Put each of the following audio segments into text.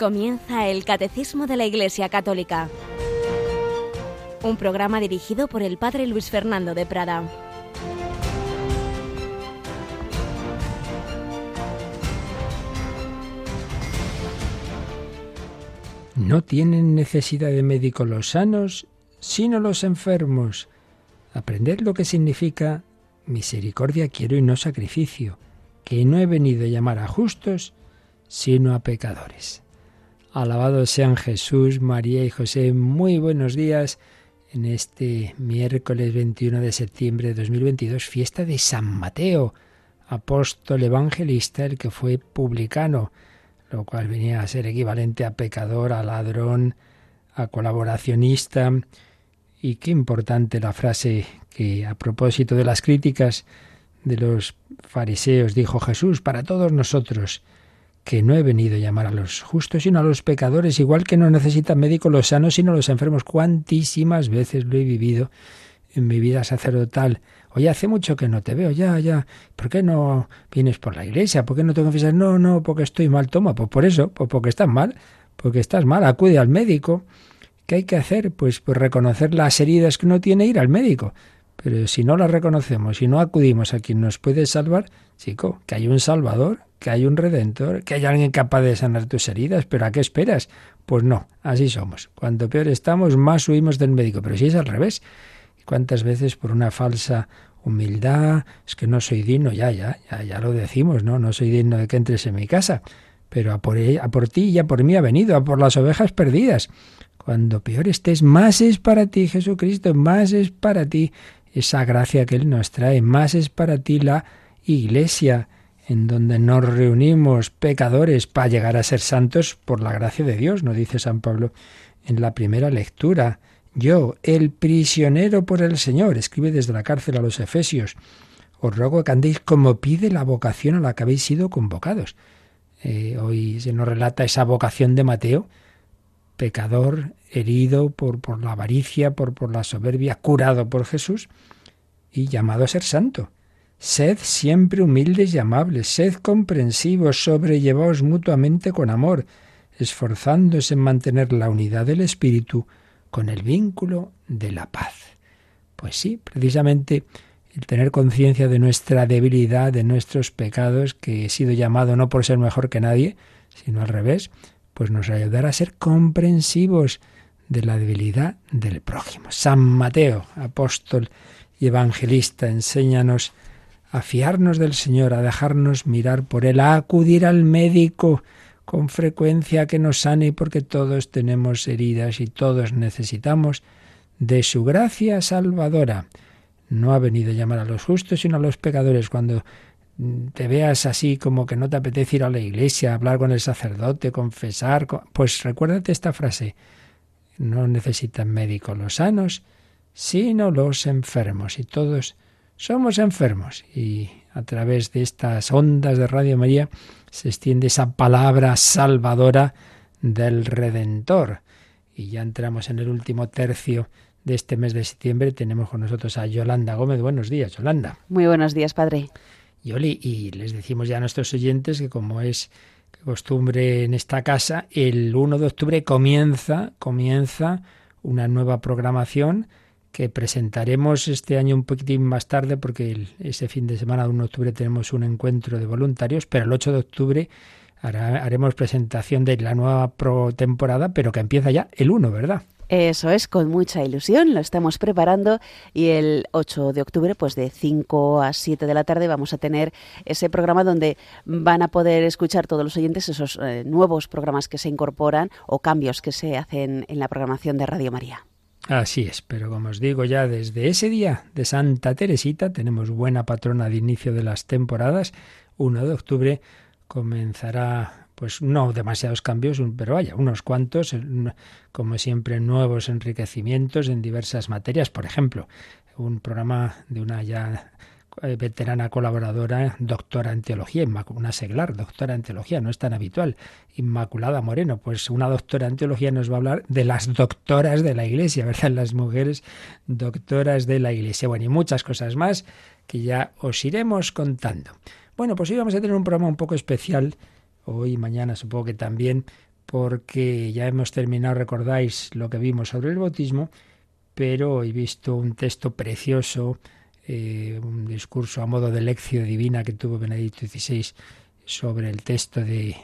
Comienza el Catecismo de la Iglesia Católica, un programa dirigido por el Padre Luis Fernando de Prada. No tienen necesidad de médicos los sanos, sino los enfermos. Aprended lo que significa misericordia quiero y no sacrificio, que no he venido a llamar a justos, sino a pecadores. Alabados sean Jesús, María y José. Muy buenos días en este miércoles 21 de septiembre de 2022, fiesta de San Mateo, apóstol evangelista, el que fue publicano, lo cual venía a ser equivalente a pecador, a ladrón, a colaboracionista. Y qué importante la frase que a propósito de las críticas de los fariseos dijo Jesús para todos nosotros, que no he venido a llamar a los justos, sino a los pecadores, igual que no necesitan médicos los sanos, sino los enfermos. Cuantísimas veces lo he vivido en mi vida sacerdotal. Oye, hace mucho que no te veo, ya, ya. ¿Por qué no vienes por la iglesia? ¿Por qué no te confiesas? No, no, porque estoy mal. Toma, pues por eso, pues porque estás mal, porque estás mal, acude al médico. ¿Qué hay que hacer? Pues, pues reconocer las heridas que uno tiene, ir al médico. Pero si no las reconocemos, si no acudimos a quien nos puede salvar, chico, que hay un Salvador, que hay un Redentor, que hay alguien capaz de sanar tus heridas, pero ¿a qué esperas? Pues no, así somos. Cuanto peor estamos, más huimos del médico. Pero si es al revés, ¿cuántas veces por una falsa humildad, es que no soy digno, ya, ya, ya, ya lo decimos, ¿no? No soy digno de que entres en mi casa, pero a por, a por ti y a por mí ha venido, a por las ovejas perdidas. Cuando peor estés, más es para ti Jesucristo, más es para ti esa gracia que Él nos trae, más es para ti la iglesia en donde nos reunimos pecadores para llegar a ser santos por la gracia de Dios, nos dice San Pablo en la primera lectura. Yo, el prisionero por el Señor, escribe desde la cárcel a los Efesios, os ruego que andéis como pide la vocación a la que habéis sido convocados. Eh, hoy se nos relata esa vocación de Mateo, pecador, herido por, por la avaricia, por, por la soberbia, curado por Jesús y llamado a ser santo. Sed siempre humildes y amables, sed comprensivos, sobrellevaos mutuamente con amor, esforzándose en mantener la unidad del espíritu con el vínculo de la paz. Pues sí, precisamente el tener conciencia de nuestra debilidad, de nuestros pecados, que he sido llamado no por ser mejor que nadie, sino al revés, pues nos ayudará a ser comprensivos de la debilidad del prójimo. San Mateo, apóstol y evangelista, enséñanos a fiarnos del Señor, a dejarnos mirar por Él, a acudir al médico con frecuencia que nos sane, porque todos tenemos heridas y todos necesitamos de su gracia salvadora. No ha venido a llamar a los justos, sino a los pecadores. Cuando te veas así como que no te apetece ir a la iglesia, hablar con el sacerdote, confesar, pues recuérdate esta frase. No necesitan médicos los sanos, sino los enfermos. Y todos somos enfermos. Y a través de estas ondas de Radio María se extiende esa palabra salvadora del Redentor. Y ya entramos en el último tercio de este mes de septiembre. Tenemos con nosotros a Yolanda Gómez. Buenos días, Yolanda. Muy buenos días, padre. Yoli, y les decimos ya a nuestros oyentes que como es costumbre en esta casa, el 1 de octubre comienza, comienza una nueva programación que presentaremos este año un poquitín más tarde porque ese fin de semana, el 1 de octubre, tenemos un encuentro de voluntarios, pero el 8 de octubre haremos presentación de la nueva pro temporada, pero que empieza ya el 1, ¿verdad? Eso es, con mucha ilusión, lo estamos preparando y el 8 de octubre, pues de 5 a 7 de la tarde, vamos a tener ese programa donde van a poder escuchar todos los oyentes esos eh, nuevos programas que se incorporan o cambios que se hacen en la programación de Radio María. Así es, pero como os digo ya desde ese día de Santa Teresita tenemos buena patrona de inicio de las temporadas, 1 de octubre comenzará pues no demasiados cambios, pero vaya, unos cuantos, como siempre, nuevos enriquecimientos en diversas materias. Por ejemplo, un programa de una ya eh, veterana colaboradora, doctora en teología, una seglar, doctora en teología, no es tan habitual, Inmaculada Moreno, pues una doctora en teología nos va a hablar de las doctoras de la Iglesia, ¿verdad? Las mujeres doctoras de la Iglesia. Bueno, y muchas cosas más que ya os iremos contando. Bueno, pues hoy vamos a tener un programa un poco especial hoy y mañana supongo que también, porque ya hemos terminado, recordáis lo que vimos sobre el bautismo, pero he visto un texto precioso, eh, un discurso a modo de lección divina que tuvo Benedicto XVI sobre el texto de,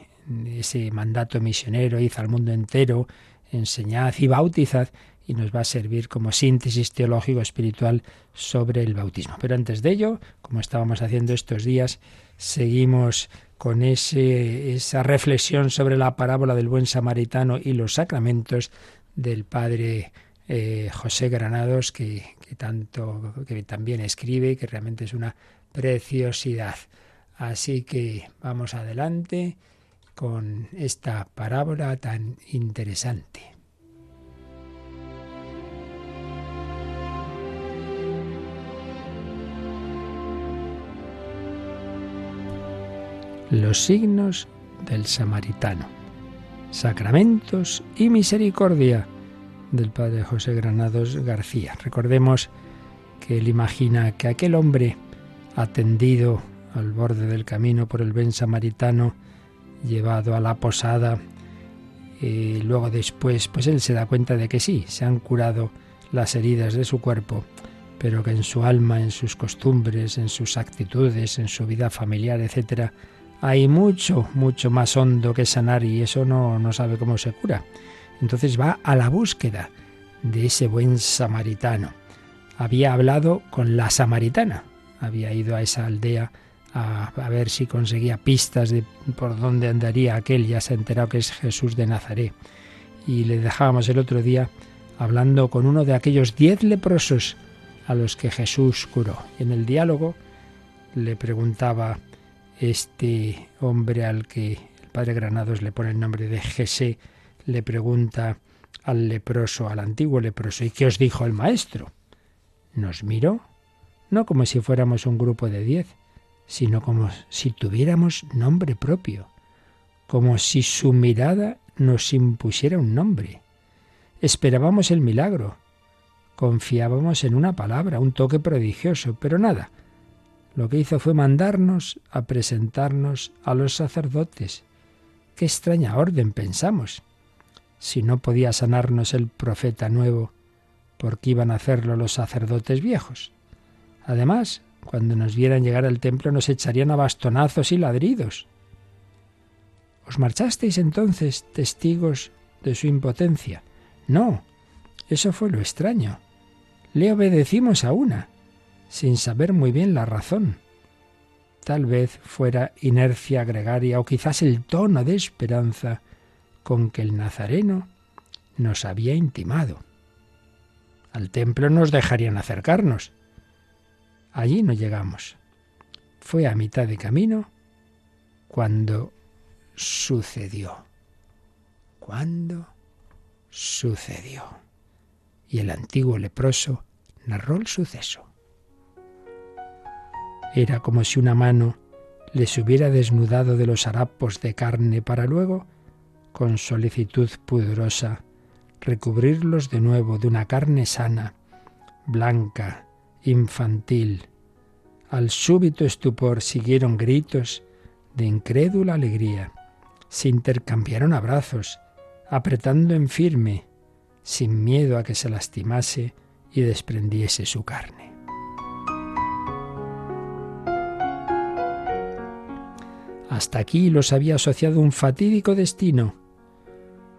ese mandato misionero, hizo al mundo entero, enseñad y bautizad, y nos va a servir como síntesis teológico espiritual sobre el bautismo. Pero antes de ello, como estábamos haciendo estos días, seguimos con ese, esa reflexión sobre la parábola del buen samaritano y los sacramentos del padre eh, José Granados, que, que, tanto, que también escribe, que realmente es una preciosidad. Así que vamos adelante con esta parábola tan interesante. Los signos del samaritano, sacramentos y misericordia del padre José Granados García. Recordemos que él imagina que aquel hombre atendido al borde del camino por el buen samaritano llevado a la posada. Y luego después, pues él se da cuenta de que sí, se han curado las heridas de su cuerpo, pero que en su alma, en sus costumbres, en sus actitudes, en su vida familiar, etcétera, hay mucho, mucho más hondo que sanar y eso no, no sabe cómo se cura. Entonces va a la búsqueda de ese buen samaritano. Había hablado con la samaritana, había ido a esa aldea a, ver si conseguía pistas de por dónde andaría aquel, ya se ha enterado que es Jesús de Nazaret. Y le dejábamos el otro día hablando con uno de aquellos diez leprosos a los que Jesús curó. En el diálogo le preguntaba este hombre al que el padre Granados le pone el nombre de Jesé, le pregunta al leproso, al antiguo leproso, ¿y qué os dijo el maestro? Nos miró, no como si fuéramos un grupo de diez, sino como si tuviéramos nombre propio, como si su mirada nos impusiera un nombre. Esperábamos el milagro, confiábamos en una palabra, un toque prodigioso, pero nada. Lo que hizo fue mandarnos a presentarnos a los sacerdotes. Qué extraña orden, pensamos. Si no podía sanarnos el profeta nuevo, ¿por qué iban a hacerlo los sacerdotes viejos? Además, cuando nos vieran llegar al templo nos echarían a bastonazos y ladridos. ¿Os marchasteis entonces testigos de su impotencia? No, eso fue lo extraño. Le obedecimos a una, sin saber muy bien la razón. Tal vez fuera inercia gregaria o quizás el tono de esperanza con que el nazareno nos había intimado. Al templo nos dejarían acercarnos, Allí no llegamos. Fue a mitad de camino cuando sucedió. Cuando sucedió. Y el antiguo leproso narró el suceso. Era como si una mano les hubiera desnudado de los harapos de carne para luego, con solicitud pudorosa, recubrirlos de nuevo de una carne sana, blanca, infantil. Al súbito estupor siguieron gritos de incrédula alegría. Se intercambiaron abrazos, apretando en firme, sin miedo a que se lastimase y desprendiese su carne. Hasta aquí los había asociado un fatídico destino,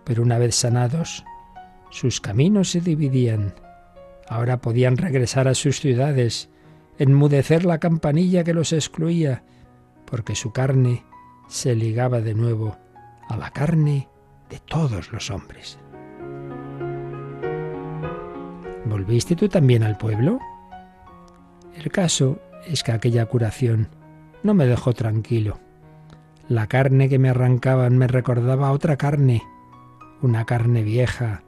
pero una vez sanados, sus caminos se dividían Ahora podían regresar a sus ciudades, enmudecer la campanilla que los excluía, porque su carne se ligaba de nuevo a la carne de todos los hombres. ¿Volviste tú también al pueblo? El caso es que aquella curación no me dejó tranquilo. La carne que me arrancaban me recordaba otra carne, una carne vieja,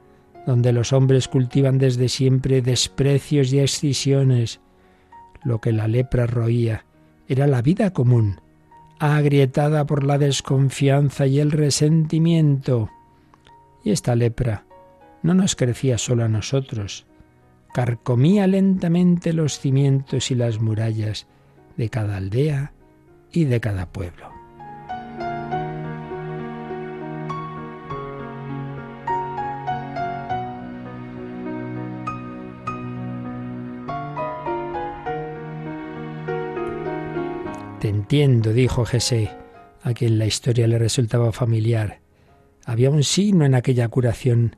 donde los hombres cultivan desde siempre desprecios y excisiones. Lo que la lepra roía era la vida común, agrietada por la desconfianza y el resentimiento. Y esta lepra no nos crecía solo a nosotros, carcomía lentamente los cimientos y las murallas de cada aldea y de cada pueblo. Entiendo, dijo Jesé, a quien la historia le resultaba familiar. Había un signo en aquella curación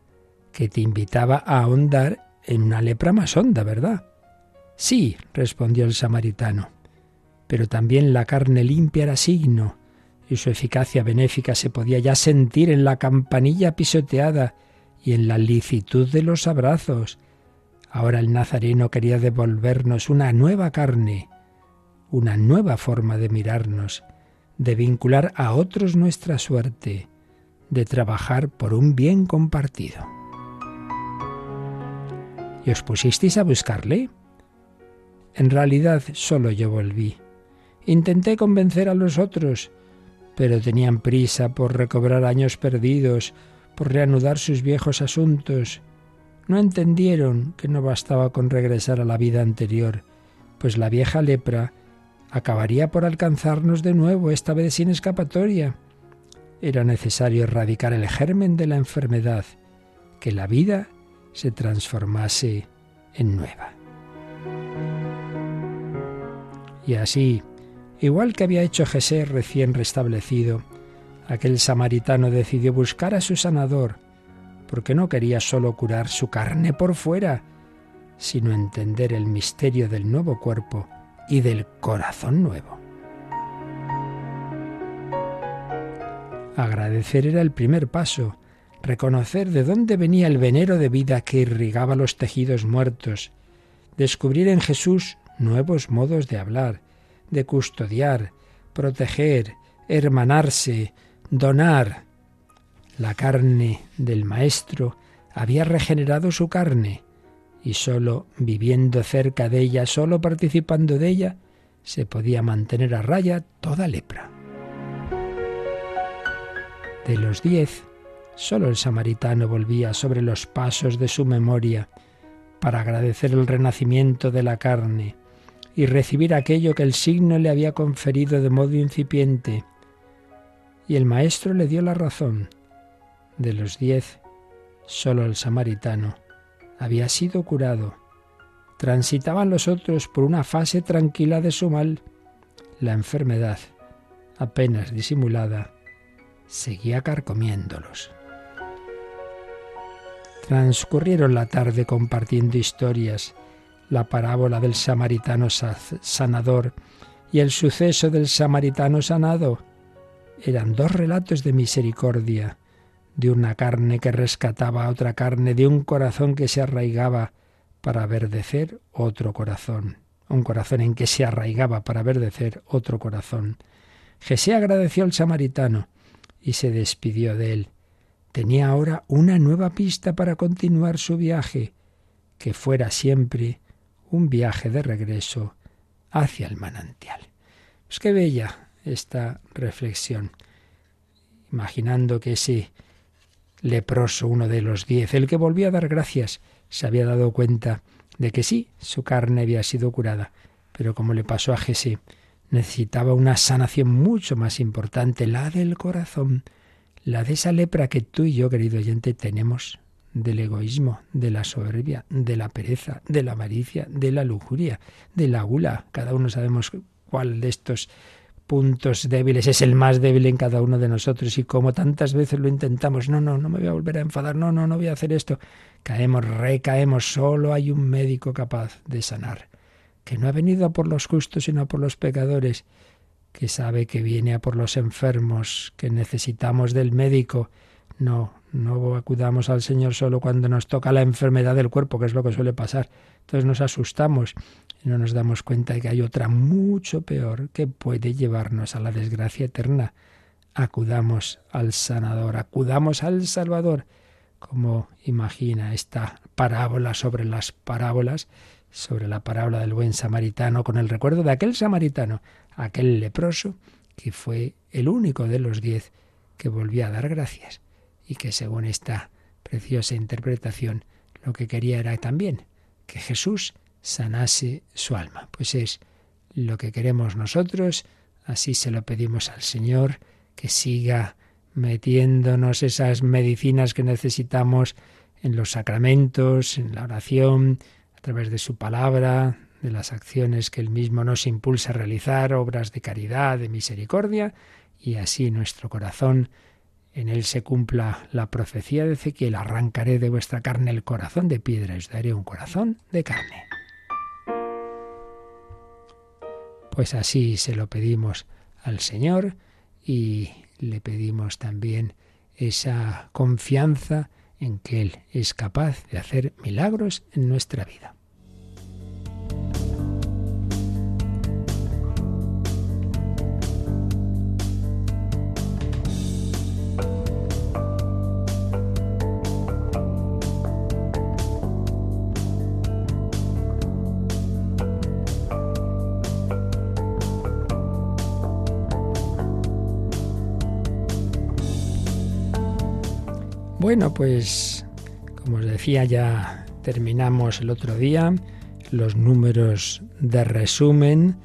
que te invitaba a ahondar en una lepra más honda, ¿verdad? Sí, respondió el samaritano, pero también la carne limpia era signo, y su eficacia benéfica se podía ya sentir en la campanilla pisoteada y en la licitud de los abrazos. Ahora el Nazareno quería devolvernos una nueva carne, una nueva forma de mirarnos, de vincular a otros nuestra suerte, de trabajar por un bien compartido. ¿Y os pusisteis a buscarle? En realidad solo yo volví. Intenté convencer a los otros, pero tenían prisa por recobrar años perdidos, por reanudar sus viejos asuntos. No entendieron que no bastaba con regresar a la vida anterior, pues la vieja lepra acabaría por alcanzarnos de nuevo, esta vez sin escapatoria. Era necesario erradicar el germen de la enfermedad, que la vida se transformase en nueva. Y así, igual que había hecho Jesé recién restablecido, aquel samaritano decidió buscar a su sanador, porque no quería solo curar su carne por fuera, sino entender el misterio del nuevo cuerpo y del corazón nuevo. Agradecer era el primer paso, reconocer de dónde venía el venero de vida que irrigaba los tejidos muertos, descubrir en Jesús nuevos modos de hablar, de custodiar, proteger, hermanarse, donar. La carne del Maestro había regenerado su carne, y sólo viviendo cerca de ella, sólo participando de ella, se podía mantener a raya toda lepra. De los diez, Solo el samaritano volvía sobre los pasos de su memoria para agradecer el renacimiento de la carne y recibir aquello que el signo le había conferido de modo incipiente. Y el maestro le dio la razón. De los diez, solo el samaritano había sido curado. Transitaban los otros por una fase tranquila de su mal. La enfermedad, apenas disimulada, seguía carcomiéndolos. Transcurrieron la tarde compartiendo historias, la parábola del samaritano sanador y el suceso del samaritano sanado. Eran dos relatos de misericordia, de una carne que rescataba a otra carne, de un corazón que se arraigaba para verdecer otro corazón, un corazón en que se arraigaba para verdecer otro corazón. Jesé agradeció al samaritano y se despidió de él tenía ahora una nueva pista para continuar su viaje, que fuera siempre un viaje de regreso hacia el manantial. Pues qué bella esta reflexión, imaginando que ese leproso, uno de los diez, el que volvió a dar gracias, se había dado cuenta de que sí, su carne había sido curada, pero como le pasó a Jesé, necesitaba una sanación mucho más importante, la del corazón, la de esa lepra que tú y yo, querido oyente, tenemos del egoísmo, de la soberbia, de la pereza, de la avaricia, de la lujuria, de la gula. Cada uno sabemos cuál de estos puntos débiles es el más débil en cada uno de nosotros y como tantas veces lo intentamos, no, no, no me voy a volver a enfadar, no, no, no voy a hacer esto, caemos, recaemos, solo hay un médico capaz de sanar, que no ha venido por los justos sino por los pecadores que sabe que viene a por los enfermos, que necesitamos del médico. No, no acudamos al Señor solo cuando nos toca la enfermedad del cuerpo, que es lo que suele pasar. Entonces nos asustamos y no nos damos cuenta de que hay otra mucho peor que puede llevarnos a la desgracia eterna. Acudamos al sanador, acudamos al Salvador, como imagina esta parábola sobre las parábolas, sobre la parábola del buen samaritano, con el recuerdo de aquel samaritano aquel leproso que fue el único de los diez que volvió a dar gracias y que según esta preciosa interpretación lo que quería era también que Jesús sanase su alma. Pues es lo que queremos nosotros, así se lo pedimos al Señor, que siga metiéndonos esas medicinas que necesitamos en los sacramentos, en la oración, a través de su palabra, de las acciones que Él mismo nos impulsa a realizar, obras de caridad, de misericordia, y así nuestro corazón, en Él se cumpla la profecía de Ezequiel, arrancaré de vuestra carne el corazón de piedra os daré un corazón de carne. Pues así se lo pedimos al Señor y le pedimos también esa confianza en que Él es capaz de hacer milagros en nuestra vida. Bueno, pues como os decía, ya terminamos el otro día los números de resumen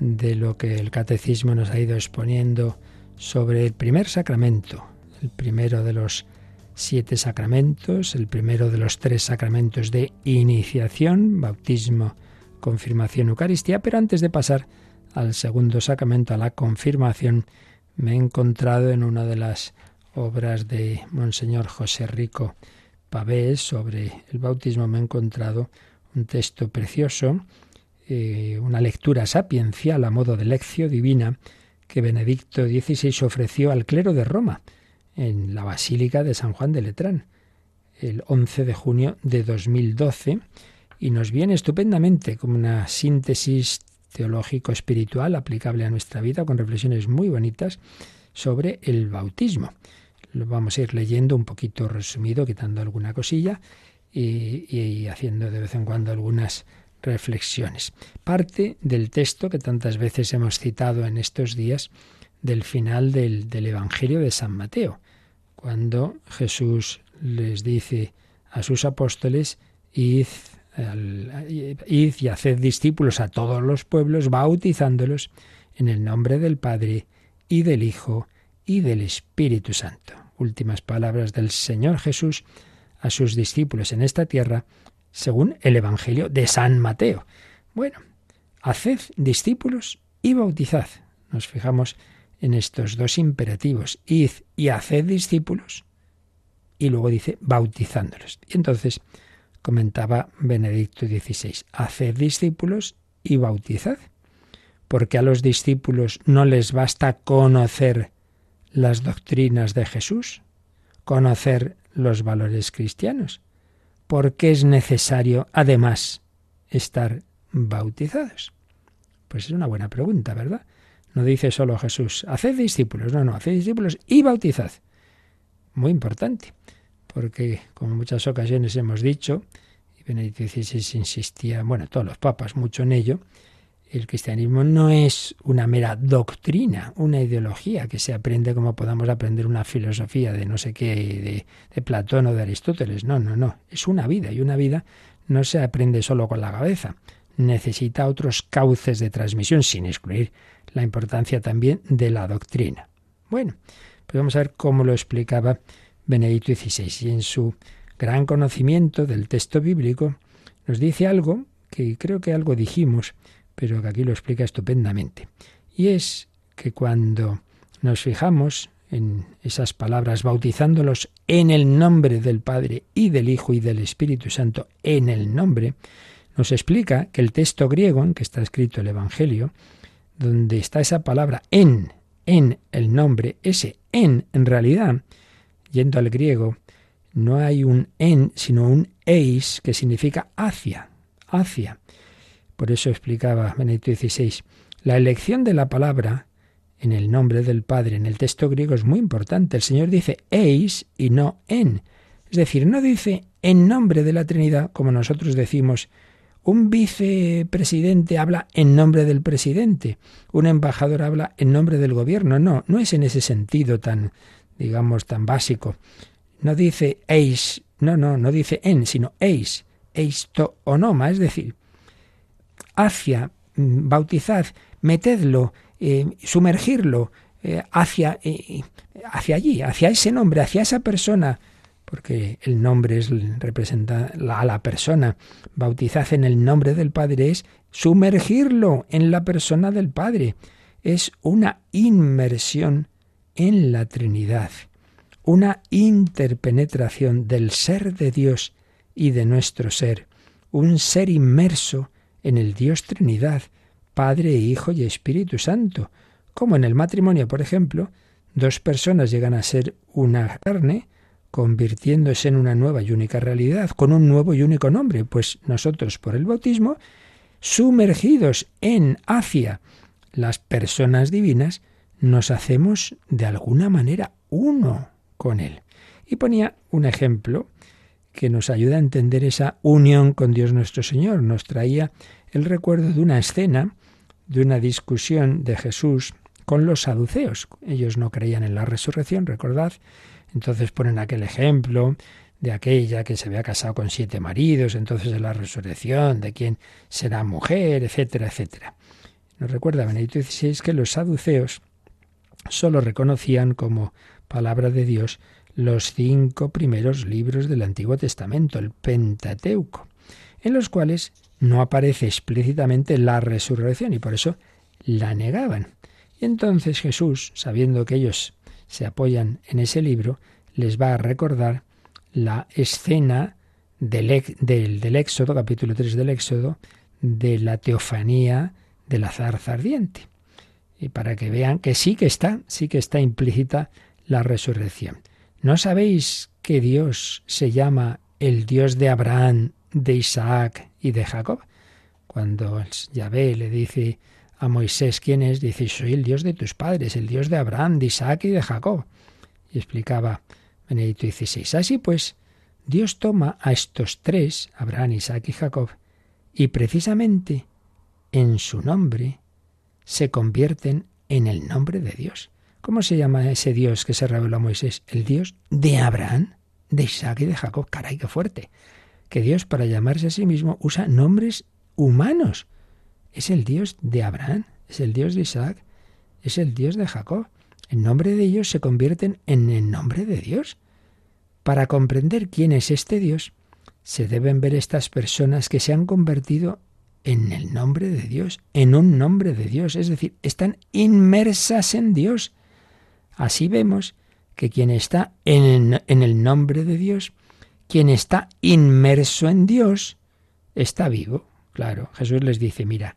de lo que el catecismo nos ha ido exponiendo sobre el primer sacramento, el primero de los siete sacramentos, el primero de los tres sacramentos de iniciación, bautismo, confirmación, Eucaristía, pero antes de pasar al segundo sacramento, a la confirmación, me he encontrado en una de las obras de Monseñor José Rico Pavés sobre el bautismo me he encontrado un texto precioso, eh, una lectura sapiencial a modo de lección divina que Benedicto XVI ofreció al clero de Roma en la Basílica de San Juan de Letrán el 11 de junio de 2012 y nos viene estupendamente como una síntesis teológico-espiritual aplicable a nuestra vida con reflexiones muy bonitas sobre el bautismo. Lo vamos a ir leyendo un poquito resumido, quitando alguna cosilla y, haciendo de vez en cuando algunas reflexiones. Parte del texto que tantas veces hemos citado en estos días del final del, del, Evangelio de San Mateo, cuando Jesús les dice a sus apóstoles, id, id y haced discípulos a todos los pueblos, bautizándolos en el nombre del Padre y del Hijo y del Espíritu Santo últimas palabras del Señor Jesús a sus discípulos en esta tierra, según el Evangelio de San Mateo. Bueno, haced discípulos y bautizad. Nos fijamos en estos dos imperativos, id y haced discípulos, y luego dice bautizándolos. Y entonces comentaba Benedicto XVI, haced discípulos y bautizad, porque a los discípulos no les basta conocer las doctrinas de Jesús, conocer los valores cristianos. ¿Por qué es necesario, además, estar bautizados? Pues es una buena pregunta, ¿verdad? No dice solo Jesús, haced discípulos, no, no, haced discípulos y bautizad. Muy importante, porque como en muchas ocasiones hemos dicho, y Benedicto XVI insistía, bueno, todos los papas mucho en ello, el cristianismo no es una mera doctrina, una ideología que se aprende como podamos aprender una filosofía de no sé qué, de, Platón o de Aristóteles. No, no, no. Es una vida y una vida no se aprende solo con la cabeza. Necesita otros cauces de transmisión, sin excluir la importancia también de la doctrina. Bueno, pues vamos a ver cómo lo explicaba Benedicto XVI. Y en su gran conocimiento del texto bíblico nos dice algo que creo que algo dijimos pero que aquí lo explica estupendamente. Y es que cuando nos fijamos en esas palabras, bautizándolos en el nombre del Padre y del Hijo y del Espíritu Santo, en el nombre, nos explica que el texto griego en que está escrito el Evangelio, donde está esa palabra en, en el nombre, ese en, en realidad, yendo al griego, no hay un en, sino un eis, que significa hacia, hacia. Por eso explicaba Benedicto XVI, la elección de la palabra en el nombre del Padre en el texto griego es muy importante. El Señor dice eis y no en. Es decir, no dice en nombre de la Trinidad, como nosotros decimos, un vicepresidente habla en nombre del presidente, un embajador habla en nombre del gobierno. No, no es en ese sentido tan, digamos, tan básico. No dice eis, no, no, no dice en, sino eis, eisto onoma, es decir, hacia, mm, bautizad, metedlo, eh, sumergirlo eh, hacia, eh, hacia allí, hacia ese nombre, hacia esa persona, porque el nombre es, representa a la persona. Bautizad en el nombre del Padre es sumergirlo en la persona del Padre. Es una inmersión en la Trinidad, una interpenetración del ser de Dios y de nuestro ser, un ser inmerso en el Dios Trinidad, Padre, Hijo y Espíritu Santo, como en el matrimonio, por ejemplo, dos personas llegan a ser una carne, convirtiéndose en una nueva y única realidad, con un nuevo y único nombre, pues nosotros por el bautismo, sumergidos en hacia las personas divinas, nos hacemos de alguna manera uno con Él. Y ponía un ejemplo que nos ayuda a entender esa unión con Dios nuestro Señor. Nos traía el recuerdo de una escena, de una discusión de Jesús con los saduceos. Ellos no creían en la resurrección, recordad. Entonces ponen aquel ejemplo de aquella que se había casado con siete maridos, entonces de la resurrección, de quién será mujer, etcétera, etcétera. Nos recuerda Benedicto XVI que los saduceos solo reconocían como palabra de Dios los cinco primeros libros del Antiguo Testamento, el Pentateuco, en los cuales no aparece explícitamente la resurrección y por eso la negaban. Y entonces Jesús, sabiendo que ellos se apoyan en ese libro, les va a recordar la escena del, del, Éxodo, capítulo 3 del Éxodo, de la teofanía de la zarza ardiente. Y para que vean que sí que está, sí que está implícita la resurrección. ¿No sabéis que Dios se llama el Dios de Abraham, de Isaac y de Jacob? Cuando Yahvé le dice a Moisés quién es, dice, soy el Dios de tus padres, el Dios de Abraham, de Isaac y de Jacob. Y explicaba Benedicto XVI. Así pues, Dios toma a estos tres, Abraham, Isaac y Jacob, y precisamente en su nombre se convierten en el nombre de Dios. ¿Cómo se llama ese Dios que se reveló a Moisés? El Dios de Abraham, de Isaac y de Jacob. Caray, qué fuerte. Que Dios, para llamarse a sí mismo, usa nombres humanos. Es el Dios de Abraham, es el Dios de Isaac, es el Dios de Jacob. El nombre de ellos se convierten en el nombre de Dios. Para comprender quién es este Dios, se deben ver estas personas que se han convertido en el nombre de Dios, en un nombre de Dios, es decir, están inmersas en Dios. Así vemos que quien está en, el nombre de Dios, quien está inmerso en Dios, está vivo. Claro, Jesús les dice, mira,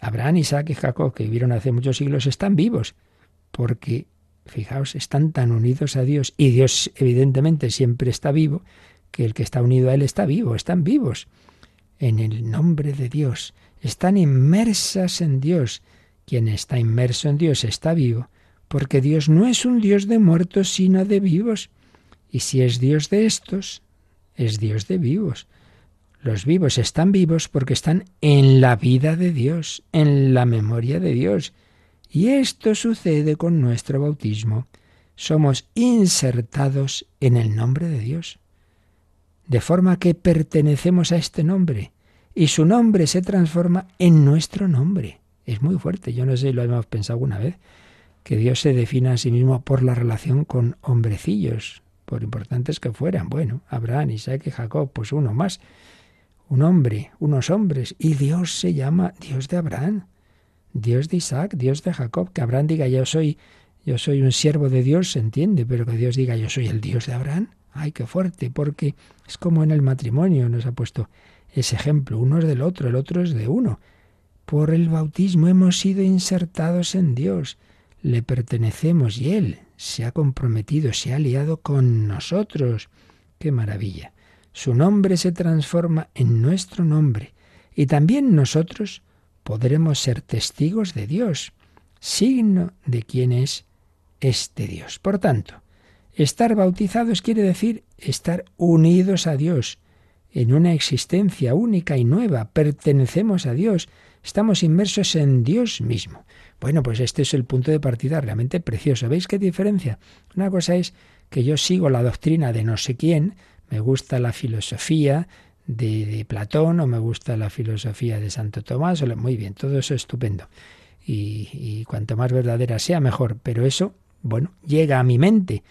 Abraham, Isaac y Jacob, que vivieron hace muchos siglos, están vivos, porque, fijaos, están tan unidos a Dios, y Dios evidentemente siempre está vivo, que el que está unido a Él está vivo, están vivos. En el nombre de Dios, están inmersas en Dios. Quien está inmerso en Dios está vivo, porque Dios no es un Dios de muertos, sino de vivos. Y si es Dios de estos, es Dios de vivos. Los vivos están vivos porque están en la vida de Dios, en la memoria de Dios. Y esto sucede con nuestro bautismo. Somos insertados en el nombre de Dios. De forma que pertenecemos a este nombre y su nombre se transforma en nuestro nombre. Es muy fuerte, yo no sé si lo hemos pensado alguna vez que Dios se defina a sí mismo por la relación con hombrecillos, por importantes que fueran. Bueno, Abraham, Isaac y Jacob, pues uno más. Un hombre, unos hombres. Y Dios se llama Dios de Abraham, Dios de Isaac, Dios de Jacob. Que Abraham diga yo soy, yo soy un siervo de Dios, se entiende, pero que Dios diga yo soy el Dios de Abraham. Ay, qué fuerte, porque es como en el matrimonio, nos ha puesto ese ejemplo. Uno es del otro, el otro es de uno. Por el bautismo hemos sido insertados en Dios le pertenecemos y Él se ha comprometido, se ha aliado con nosotros. ¡Qué maravilla! Su nombre se transforma en nuestro nombre y también nosotros podremos ser testigos de Dios, signo de quién es este Dios. Por tanto, estar bautizados quiere decir estar unidos a Dios en una existencia única y nueva. Pertenecemos a Dios, estamos inmersos en Dios mismo. Bueno, pues este es el punto de partida realmente precioso. ¿Veis qué diferencia? Una cosa es que yo sigo la doctrina de no sé quién, me gusta la filosofía de, Platón o me gusta la filosofía de Santo Tomás, muy bien, todo eso es estupendo. Y cuanto más verdadera sea, mejor. Pero eso, bueno, llega a mi mente.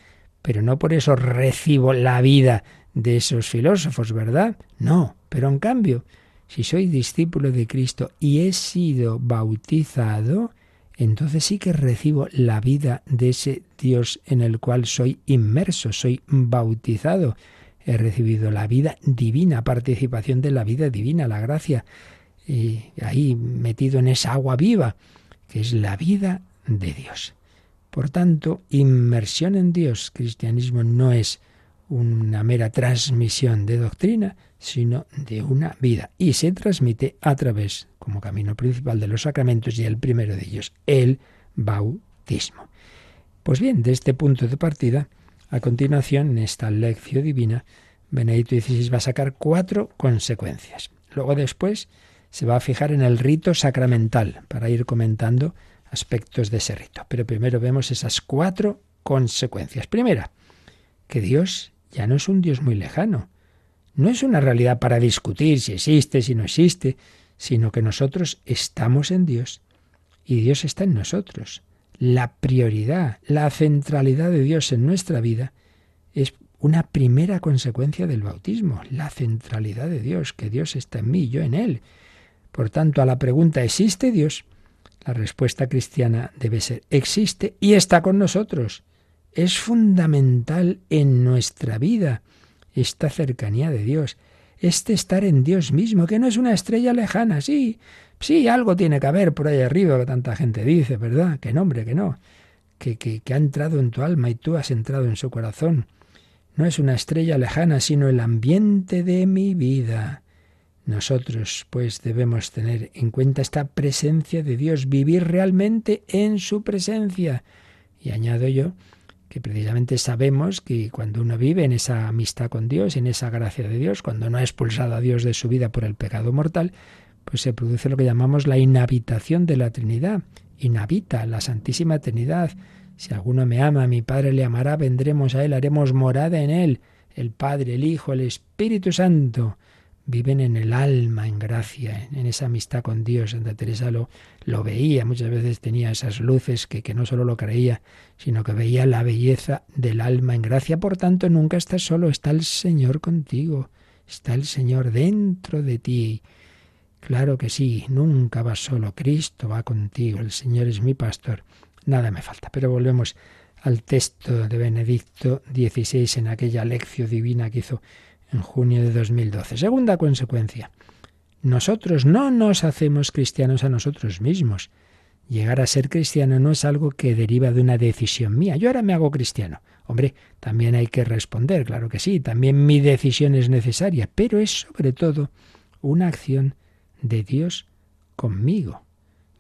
pero no por eso recibo la vida de esos filósofos, ¿verdad? No, pero en cambio, si soy discípulo de Cristo y he sido bautizado, entonces sí que recibo la vida de ese Dios en el cual soy inmerso, soy bautizado. He recibido la vida divina, participación de la vida divina, la gracia, y ahí metido en esa agua viva, que es la vida de Dios. Por tanto, inmersión en Dios, cristianismo no es una mera transmisión de doctrina, sino de una vida. Y se transmite a través, como camino principal de los sacramentos, y el primero de ellos, el bautismo. Pues bien, de este punto de partida, a continuación, en esta lección divina, Benedicto XVI va a sacar cuatro consecuencias. Luego después se va a fijar en el rito sacramental para ir comentando aspectos de ese rito. Pero primero vemos esas cuatro consecuencias. Primera, que Dios ya no es un Dios muy lejano. No es una realidad para discutir si existe, si no existe, sino que nosotros estamos en Dios y Dios está en nosotros. La prioridad, la centralidad de Dios en nuestra vida es una primera consecuencia del bautismo, la centralidad de Dios, que Dios está en mí yo en Él. Por tanto, a la pregunta ¿existe Dios? La respuesta cristiana debe ser existe y está con nosotros. Es fundamental en nuestra vida esta cercanía de Dios, este estar en Dios mismo, que no es una estrella lejana, sí, sí, algo tiene que haber por ahí arriba que tanta gente dice, ¿verdad? Que nombre, que no, que, que, que ha entrado en tu alma y tú has entrado en su corazón. No es una estrella lejana, sino el ambiente de mi vida. Nosotros, pues, debemos tener en cuenta esta presencia de Dios, vivir realmente en su presencia. Y añado yo que precisamente sabemos que cuando uno vive en esa amistad con Dios, en esa gracia de Dios, cuando no ha expulsado a Dios de su vida por el pecado mortal, pues se produce lo que llamamos la inhabitación de la Trinidad. Inhabita la Santísima Trinidad. Si alguno me ama, mi Padre le amará, vendremos a Él, haremos morada en Él, el Padre, el Hijo, el Espíritu Santo viven en el alma, en gracia, en esa amistad con Dios. Santa Teresa lo, lo veía, muchas veces tenía esas luces que, que no solo lo creía, sino que veía la belleza del alma en gracia. Por tanto, nunca estás solo, está el Señor contigo, está el Señor dentro de ti. Claro que sí, nunca vas solo, Cristo va contigo, el Señor es mi pastor, nada me falta. Pero volvemos al texto de Benedicto XVI en aquella lección divina que hizo en junio de 2012. Segunda consecuencia. Nosotros no nos hacemos cristianos a nosotros mismos. Llegar a ser cristiano no es algo que deriva de una decisión mía. Yo ahora me hago cristiano. Hombre, también hay que responder, claro que sí, también mi decisión es necesaria, pero es sobre todo una acción de Dios conmigo.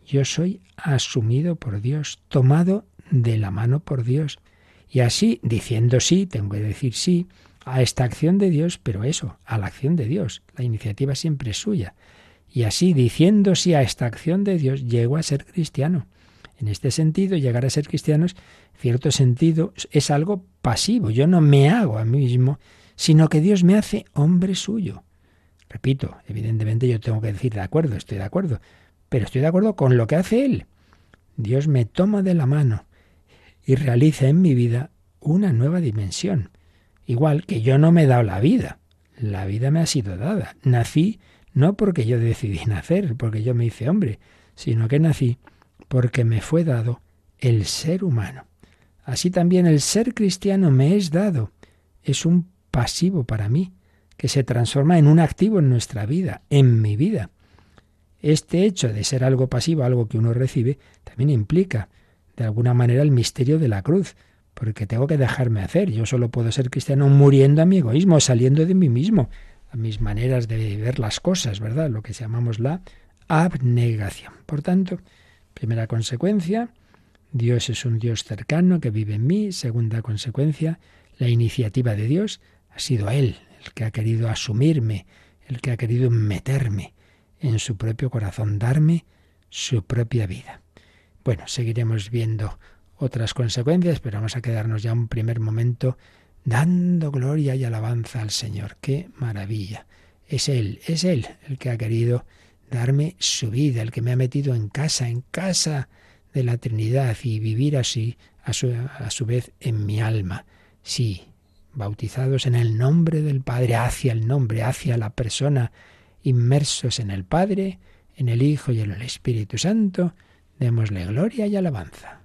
Yo soy asumido por Dios, tomado de la mano por Dios. Y así, diciendo sí, tengo que decir sí, a esta acción de Dios, pero eso, a la acción de Dios. La iniciativa siempre es suya. Y así, diciendo sí a esta acción de Dios, llego a ser cristiano. En este sentido, llegar a ser cristiano, en cierto sentido, es algo pasivo. Yo no me hago a mí mismo, sino que Dios me hace hombre suyo. Repito, evidentemente yo tengo que decir de acuerdo, estoy de acuerdo, pero estoy de acuerdo con lo que hace Él. Dios me toma de la mano y realiza en mi vida una nueva dimensión. Igual que yo no me he dado la vida, la vida me ha sido dada. Nací no porque yo decidí nacer, porque yo me hice hombre, sino que nací porque me fue dado el ser humano. Así también el ser cristiano me es dado. Es un pasivo para mí, que se transforma en un activo en nuestra vida, en mi vida. Este hecho de ser algo pasivo, algo que uno recibe, también implica, de alguna manera, el misterio de la cruz, porque tengo que dejarme hacer. Yo solo puedo ser cristiano muriendo a mi egoísmo, saliendo de mí mismo, a mis maneras de ver las cosas, ¿verdad? Lo que llamamos la abnegación. Por tanto, primera consecuencia, Dios es un Dios cercano que vive en mí. Segunda consecuencia, la iniciativa de Dios ha sido Él el que ha querido asumirme, el que ha querido meterme en su propio corazón, darme su propia vida. Bueno, seguiremos viendo otras consecuencias, pero vamos a quedarnos ya un primer momento dando gloria y alabanza al Señor. ¡Qué maravilla! Es Él, es Él el que ha querido darme su vida, el que me ha metido en casa, en casa de la Trinidad y vivir así a su, a su vez en mi alma. Sí, bautizados en el nombre del Padre, hacia el nombre, hacia la persona, inmersos en el Padre, en el Hijo y en el Espíritu Santo, démosle gloria y alabanza.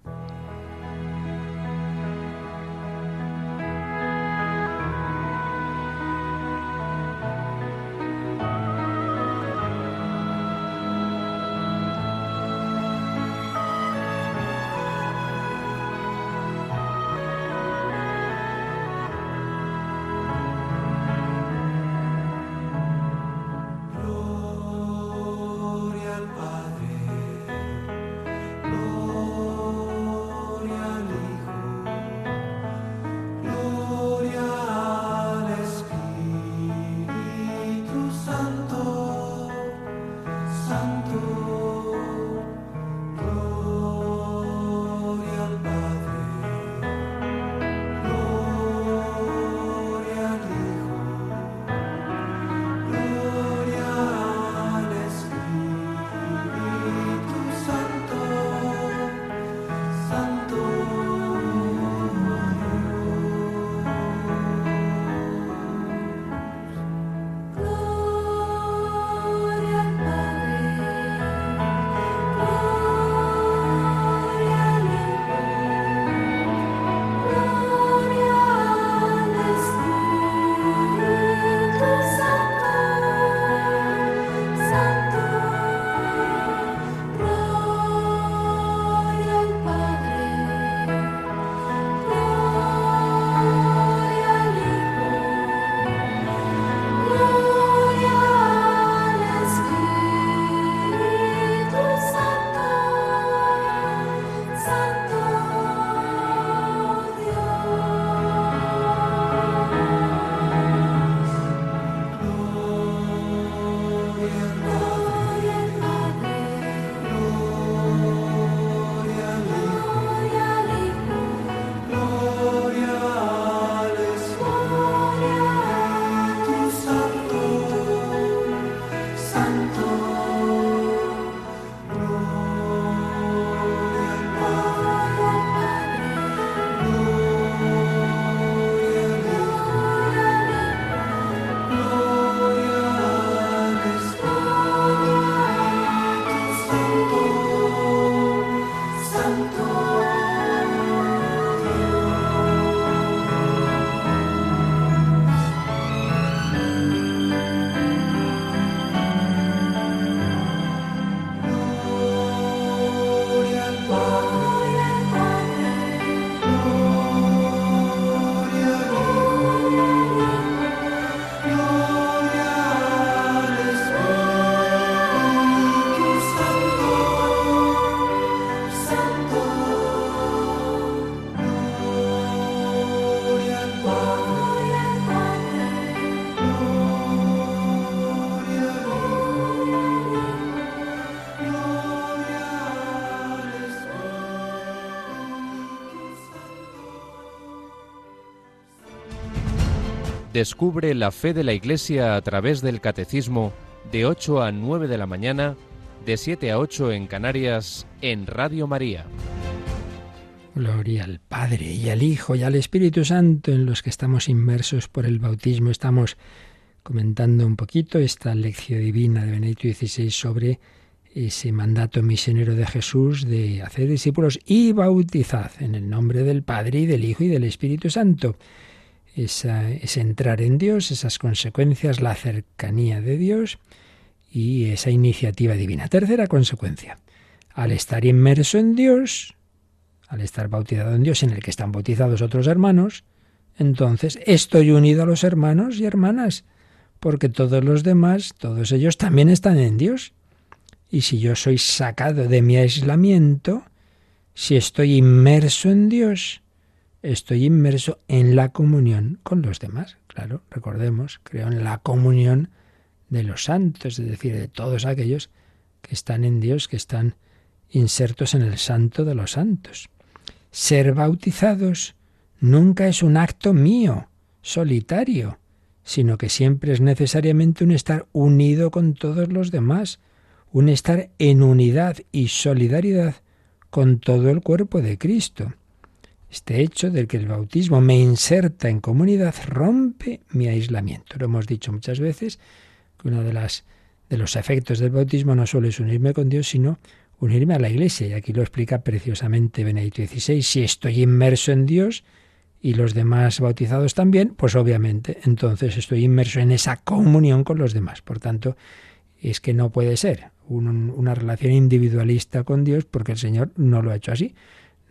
Descubre la fe de la Iglesia a través del Catecismo de 8 a 9 de la mañana, de 7 a 8 en Canarias, en Radio María. Gloria al Padre y al Hijo y al Espíritu Santo en los que estamos inmersos por el bautismo. Estamos comentando un poquito esta lección divina de Benedicto XVI sobre ese mandato misionero de Jesús de hacer discípulos y bautizad en el nombre del Padre y del Hijo y del Espíritu Santo ese entrar en Dios, esas consecuencias, la cercanía de Dios y esa iniciativa divina. Tercera consecuencia, al estar inmerso en Dios, al estar bautizado en Dios en el que están bautizados otros hermanos, entonces estoy unido a los hermanos y hermanas, porque todos los demás, todos ellos también están en Dios. Y si yo soy sacado de mi aislamiento, si estoy inmerso en Dios, estoy inmerso en la comunión con los demás. Claro, recordemos, creo en la comunión de los santos, es decir, de todos aquellos que están en Dios, que están insertos en el santo de los santos. Ser bautizados nunca es un acto mío, solitario, sino que siempre es necesariamente un estar unido con todos los demás, un estar en unidad y solidaridad con todo el cuerpo de Cristo. Este hecho del que el bautismo me inserta en comunidad rompe mi aislamiento. Lo hemos dicho muchas veces que uno de, los efectos del bautismo no solo es unirme con Dios, sino unirme a la Iglesia. Y aquí lo explica preciosamente Benedicto XVI. Si estoy inmerso en Dios y los demás bautizados también, pues obviamente entonces estoy inmerso en esa comunión con los demás. Por tanto, es que no puede ser una relación individualista con Dios porque el Señor no lo ha hecho así.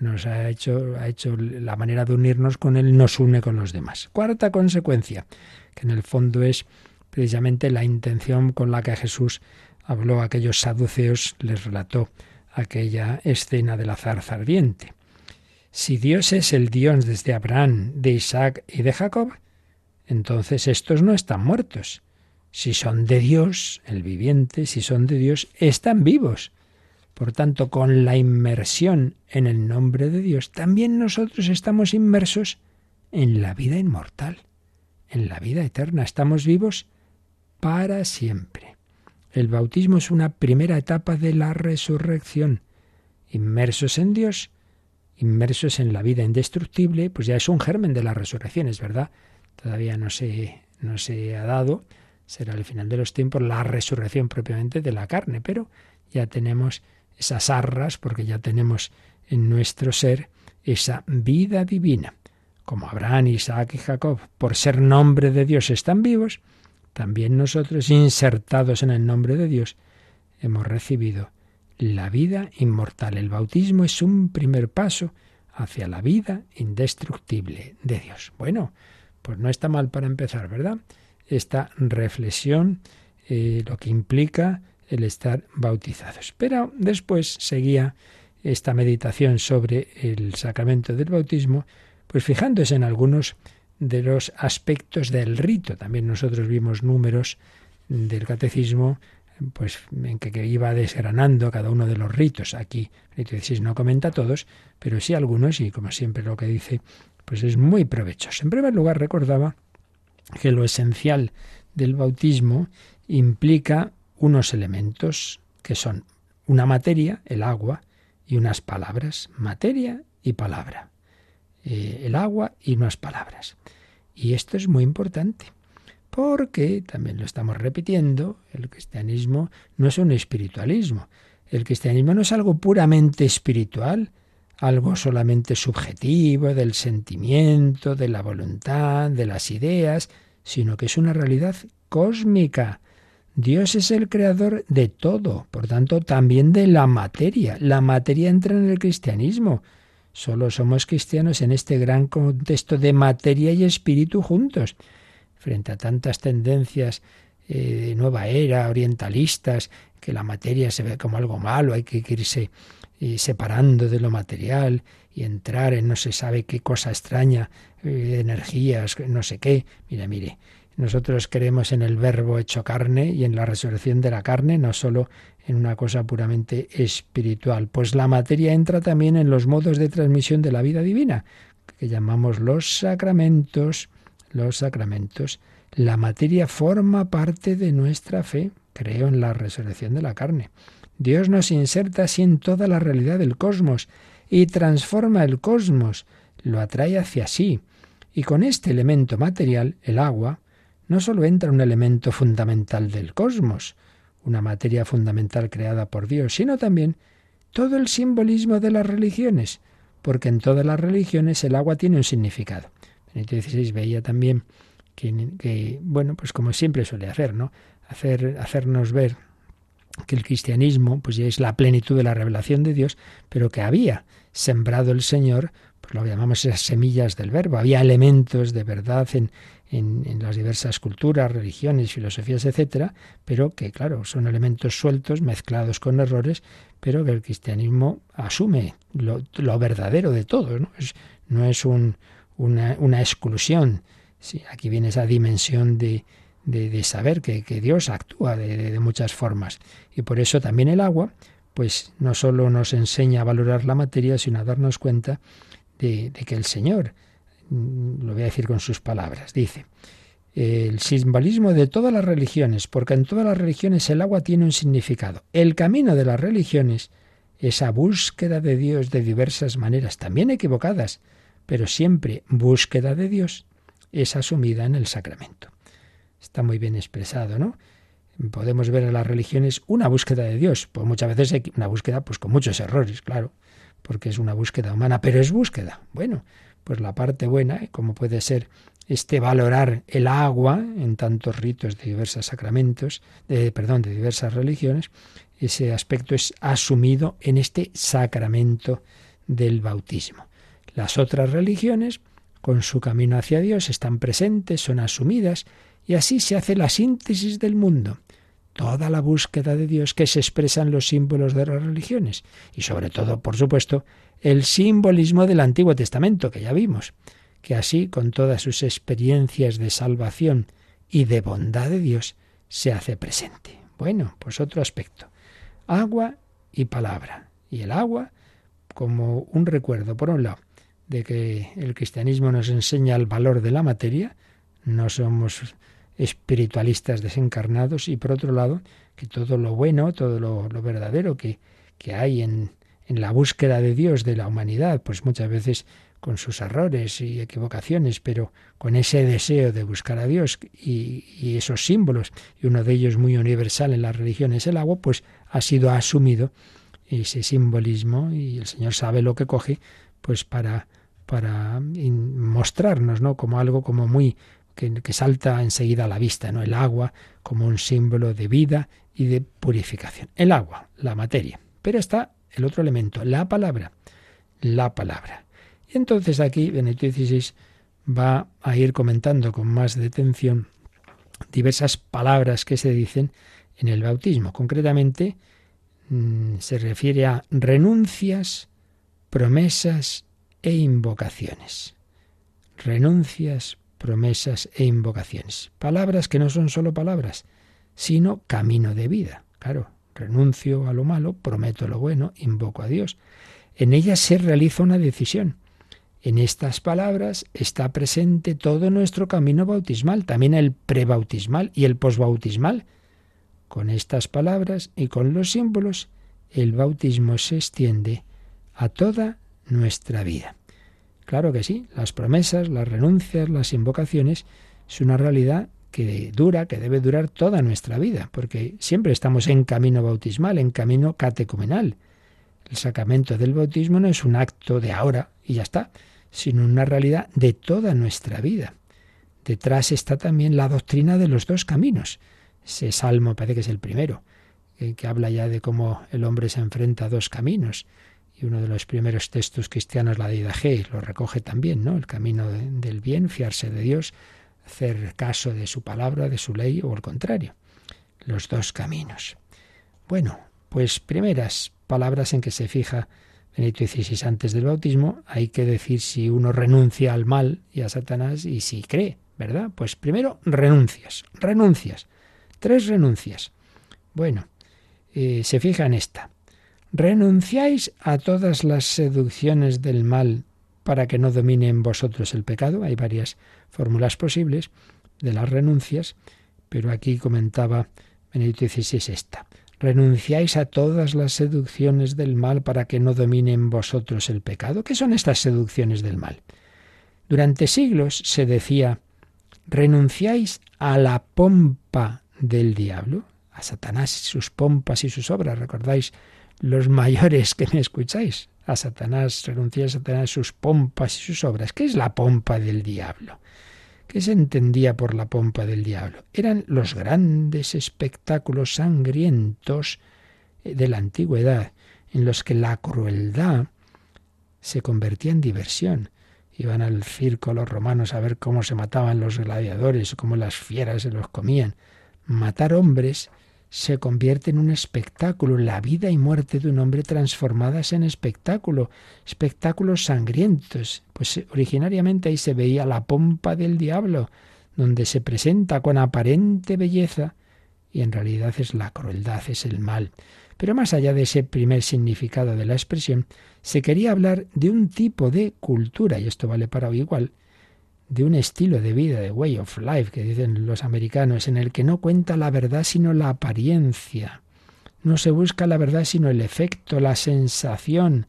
Nos ha hecho, ha hecho la manera de unirnos con Él, nos une con los demás. Cuarta consecuencia, que en el fondo es precisamente la intención con la que Jesús habló a aquellos saduceos, les relató aquella escena de la zarza ardiente. Si Dios es el Dios desde Abraham, de Isaac y de Jacob, entonces estos no están muertos. Si son de Dios, el viviente, si son de Dios, están vivos. Por tanto, con la inmersión en el nombre de Dios, también nosotros estamos inmersos en la vida inmortal, en la vida eterna. Estamos vivos para siempre. El bautismo es una primera etapa de la resurrección. Inmersos en Dios, inmersos en la vida indestructible, pues ya es un germen de la resurrección, es verdad. Todavía no se, no se ha dado, será el final de los tiempos la resurrección propiamente de la carne, pero ya tenemos esas arras, porque ya tenemos en nuestro ser esa vida divina. Como Abraham, Isaac y Jacob, por ser nombre de Dios, están vivos, también nosotros, insertados en el nombre de Dios, hemos recibido la vida inmortal. El bautismo es un primer paso hacia la vida indestructible de Dios. Bueno, pues no está mal para empezar, ¿verdad? Esta reflexión, eh, lo que implica el estar bautizados. Pero después seguía esta meditación sobre el sacramento del bautismo, pues fijándose en algunos de los aspectos del rito. También nosotros vimos números del catecismo pues en que, iba desgranando cada uno de los ritos. Aquí el no comenta todos, pero sí algunos y como siempre lo que dice pues es muy provechoso. En primer lugar recordaba que lo esencial del bautismo implica unos elementos que son una materia, el agua, y unas palabras, materia y palabra. Eh, el agua y unas palabras. Y esto es muy importante, porque, también lo estamos repitiendo, el cristianismo no es un espiritualismo. El cristianismo no es algo puramente espiritual, algo solamente subjetivo, del sentimiento, de la voluntad, de las ideas, sino que es una realidad cósmica. Dios es el creador de todo, por tanto también de la materia. La materia entra en el cristianismo. Solo somos cristianos en este gran contexto de materia y espíritu juntos. Frente a tantas tendencias eh, de nueva era, orientalistas, que la materia se ve como algo malo, hay que irse eh, separando de lo material y entrar en no se sabe qué cosa extraña, eh, energías, no sé qué. Mire, mire, nosotros creemos en el verbo hecho carne y en la resurrección de la carne, no solo en una cosa puramente espiritual. Pues la materia entra también en los modos de transmisión de la vida divina, que llamamos los sacramentos. Los sacramentos. La materia forma parte de nuestra fe. Creo en la resurrección de la carne. Dios nos inserta así en toda la realidad del cosmos y transforma el cosmos, lo atrae hacia sí. Y con este elemento material, el agua, no solo entra un elemento fundamental del cosmos, una materia fundamental creada por Dios, sino también todo el simbolismo de las religiones, porque en todas las religiones el agua tiene un significado. Benito XVI veía también que, bueno, pues como siempre suele hacer, ¿no? Hacer, hacernos ver que el cristianismo pues ya es la plenitud de la revelación de Dios, pero que había sembrado el Señor, pues lo llamamos esas semillas del verbo, había elementos de verdad en, en, las diversas culturas, religiones, filosofías, etcétera, pero que, claro, son elementos sueltos, mezclados con errores, pero que el cristianismo asume lo, verdadero de todo, ¿no? Es, no es un, una, exclusión. Sí, aquí viene esa dimensión de, de, saber que, Dios actúa de, de, muchas formas. Y por eso también el agua, pues no solo nos enseña a valorar la materia, sino a darnos cuenta de, que el Señor lo voy a decir con sus palabras, dice, el simbolismo de todas las religiones, porque en todas las religiones el agua tiene un significado. El camino de las religiones, esa búsqueda de Dios de diversas maneras, también equivocadas, pero siempre búsqueda de Dios, es asumida en el sacramento. Está muy bien expresado, ¿no? Podemos ver en las religiones una búsqueda de Dios, pues muchas veces una búsqueda pues con muchos errores, claro, porque es una búsqueda humana, pero es búsqueda. Bueno, pues la parte buena, como puede ser este valorar el agua en tantos ritos de diversos sacramentos, de, perdón, de diversas religiones, ese aspecto es asumido en este sacramento del bautismo. Las otras religiones, con su camino hacia Dios, están presentes, son asumidas, y así se hace la síntesis del mundo, toda la búsqueda de Dios que se expresa en los símbolos de las religiones, y sobre todo, por supuesto, el simbolismo del Antiguo Testamento, que ya vimos, que así, con todas sus experiencias de salvación y de bondad de Dios, se hace presente. Bueno, pues otro aspecto. Agua y palabra. Y el agua como un recuerdo, por un lado, de que el cristianismo nos enseña el valor de la materia, no somos espiritualistas desencarnados, y por otro lado, que todo lo bueno, todo lo, verdadero que, que hay en, en la búsqueda de Dios de la humanidad, pues muchas veces con sus errores y equivocaciones, pero con ese deseo de buscar a Dios y, y, esos símbolos, y uno de ellos muy universal en las religiones, el agua, pues ha sido asumido ese simbolismo y el Señor sabe lo que coge, pues para, para mostrarnos, ¿no? Como algo como muy que, salta enseguida a la vista, ¿no? El agua como un símbolo de vida y de purificación. El agua, la materia. Pero está el otro elemento, la palabra. La palabra. Y entonces aquí Benedicto XVI va a ir comentando con más detención diversas palabras que se dicen en el bautismo. Concretamente, Mm, se refiere a renuncias, promesas e invocaciones. Renuncias, promesas e invocaciones. Palabras que no son solo palabras, sino camino de vida. Claro, renuncio a lo malo, prometo lo bueno, invoco a Dios. En ellas se realiza una decisión. En estas palabras está presente todo nuestro camino bautismal, también el prebautismal y el posbautismal. Con estas palabras y con los símbolos, el bautismo se extiende a toda nuestra vida. Claro que sí, las promesas, las renuncias, las invocaciones, es una realidad que dura, que debe durar toda nuestra vida, porque siempre estamos en camino bautismal, en camino catecumenal. El sacramento del bautismo no es un acto de ahora y ya está, sino una realidad de toda nuestra vida. Detrás está también la doctrina de los dos caminos, ese salmo parece que es el primero, que, habla ya de cómo el hombre se enfrenta a dos caminos. Uno de los primeros textos cristianos, la de Idagé, lo recoge también, ¿no? El camino del bien, fiarse de Dios, hacer caso de su palabra, de su ley, o al contrario. Los dos caminos. Bueno, pues primeras palabras en que se fija Benito XVI antes del bautismo, hay que decir si uno renuncia al mal y a Satanás y si cree, ¿verdad? Pues primero renuncias, renuncias. Tres renuncias. Bueno, eh, se fija en esta. ¿Renunciáis a todas las seducciones del mal para que no domine en vosotros el pecado? Hay varias fórmulas posibles de las renuncias, pero aquí comentaba Benedicto XVI esta. ¿Renunciáis a todas las seducciones del mal para que no domine en vosotros el pecado? ¿Qué son estas seducciones del mal? Durante siglos se decía, renunciáis a la pompa del diablo, a Satanás, sus pompas y sus obras. ¿Recordáis los mayores que me escucháis? A Satanás, renunciar a Satanás, sus pompas y sus obras. ¿Qué es la pompa del diablo? ¿Qué se entendía por la pompa del diablo? Eran los grandes espectáculos sangrientos de la antigüedad, en los que la crueldad se convertía en diversión. Iban al circo los romanos a ver cómo se mataban los gladiadores, cómo las fieras se los comían matar hombres se convierte en un espectáculo, la vida y muerte de un hombre transformadas en espectáculo, espectáculos sangrientos. Pues eh, originariamente ahí se veía la pompa del diablo, donde se presenta con aparente belleza y en realidad es la crueldad, es el mal. Pero más allá de ese primer significado de la expresión, se quería hablar de un tipo de cultura, y esto vale para hoy igual, de un estilo de vida, de way of life, que dicen los americanos, en el que no cuenta la verdad sino la apariencia. No se busca la verdad sino el efecto, la sensación,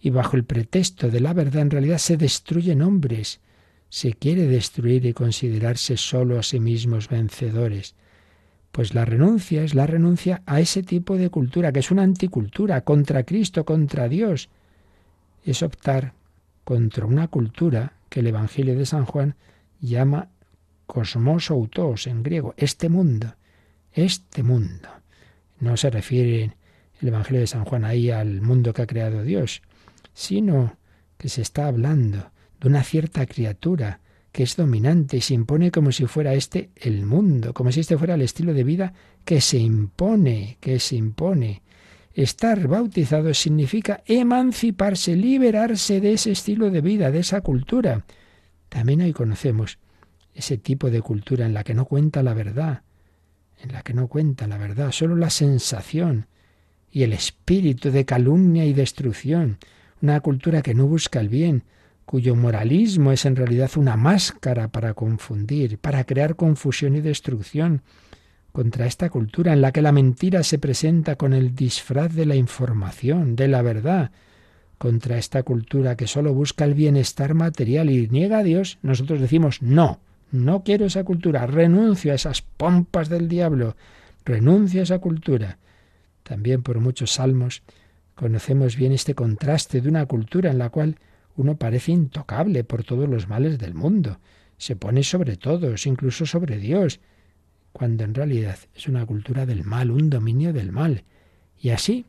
y bajo el pretexto de la verdad en realidad se destruyen hombres. Se quiere destruir y considerarse solo a sí mismos vencedores. Pues la renuncia es la renuncia a ese tipo de cultura, que es una anticultura, contra Cristo, contra Dios. Es optar contra una cultura que el Evangelio de San Juan llama cosmos autos en griego, este mundo, este mundo. No se refiere el Evangelio de San Juan ahí al mundo que ha creado Dios, sino que se está hablando de una cierta criatura que es dominante y se impone como si fuera este el mundo, como si este fuera el estilo de vida que se impone, que se impone. Estar bautizado significa emanciparse, liberarse de ese estilo de vida, de esa cultura. También hoy conocemos ese tipo de cultura en la que no cuenta la verdad, en la que no cuenta la verdad, solo la sensación y el espíritu de calumnia y destrucción, una cultura que no busca el bien, cuyo moralismo es en realidad una máscara para confundir, para crear confusión y destrucción, contra esta cultura en la que la mentira se presenta con el disfraz de la información, de la verdad, contra esta cultura que solo busca el bienestar material y niega a Dios, nosotros decimos no, no quiero esa cultura, renuncio a esas pompas del diablo, renuncio a esa cultura. También por muchos salmos conocemos bien este contraste de una cultura en la cual uno parece intocable por todos los males del mundo, se pone sobre todos, incluso sobre Dios, cuando en realidad es una cultura del mal, un dominio del mal. Y así,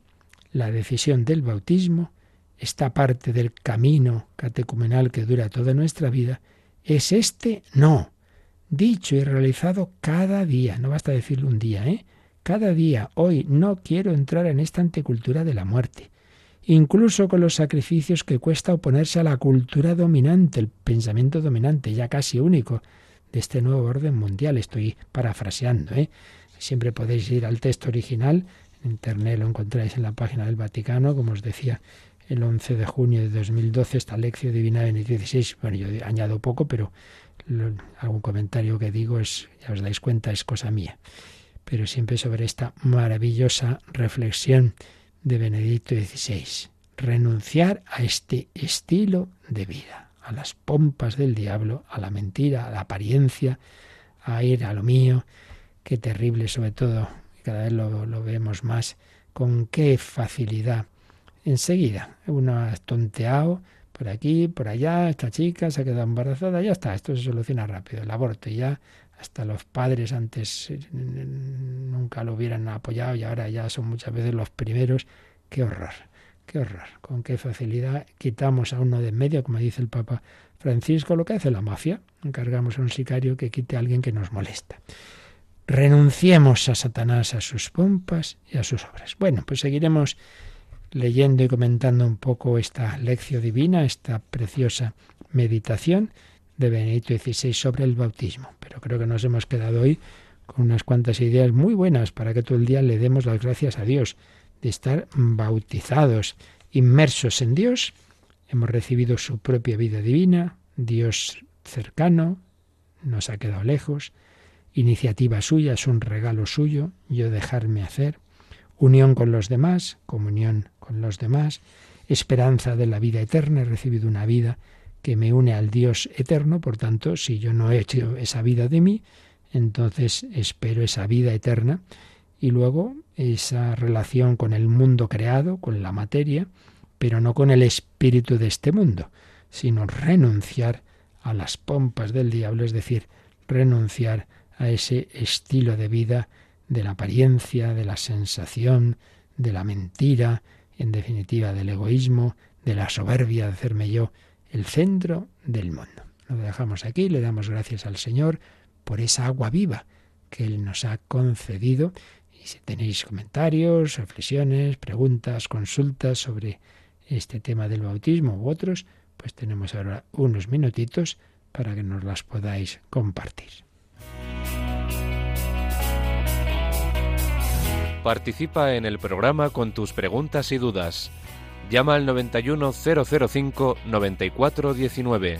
la decisión del bautismo, esta parte del camino catecumenal que dura toda nuestra vida, es este no, dicho y realizado cada día, no basta decirlo un día, ¿eh? Cada día, hoy, no quiero entrar en esta anticultura de la muerte, incluso con los sacrificios que cuesta oponerse a la cultura dominante, el pensamiento dominante, ya casi único, de este nuevo orden mundial. Estoy parafraseando, ¿eh? Siempre podéis ir al texto original, en internet lo encontráis en la página del Vaticano, como os decía, el 11 de junio de 2012, esta lección divina de 16. Bueno, yo añado poco, pero algún comentario que digo es, ya os dais cuenta, es cosa mía. Pero siempre sobre esta maravillosa reflexión de Benedicto XVI. Renunciar a este estilo de vida, a las pompas del diablo, a la mentira, a la apariencia, a ir a lo mío. Qué terrible, sobre todo, cada vez lo, vemos más, con qué facilidad. Enseguida, uno ha tonteado, por aquí, por allá, esta chica se ha quedado embarazada, ya está, esto se soluciona rápido, el aborto y ya hasta los padres antes eh, nunca lo hubieran apoyado y ahora ya son muchas veces los primeros. Qué horror, qué horror, con qué facilidad quitamos a uno de en medio, como dice el Papa Francisco, lo que hace la mafia, encargamos a un sicario que quite a alguien que nos molesta. Renunciemos a Satanás, a sus pompas y a sus obras. Bueno, pues seguiremos leyendo y comentando un poco esta lección divina, esta preciosa meditación de Benedicto XVI sobre el bautismo. Pero creo que nos hemos quedado hoy con unas cuantas ideas muy buenas para que todo el día le demos las gracias a Dios de estar bautizados, inmersos en Dios. Hemos recibido su propia vida divina, Dios cercano, nos ha quedado lejos, iniciativa suya, es un regalo suyo, yo dejarme hacer unión con los demás, comunión con los demás, esperanza de la vida eterna, he recibido una vida que me une al Dios eterno, por tanto, si yo no he hecho esa vida de mí, entonces espero esa vida eterna y luego esa relación con el mundo creado, con la materia, pero no con el espíritu de este mundo, sino renunciar a las pompas del diablo, es decir, renunciar a ese estilo de vida de la apariencia, de la sensación, de la mentira, en definitiva del egoísmo, de la soberbia de hacerme yo el centro del mundo. Lo dejamos aquí, le damos gracias al Señor por esa agua viva que Él nos ha concedido. Y si tenéis comentarios, reflexiones, preguntas, consultas sobre este tema del bautismo u otros, pues tenemos ahora unos minutitos para que nos las podáis compartir. Participa en el programa con tus preguntas y dudas. Llama al 91005 9419.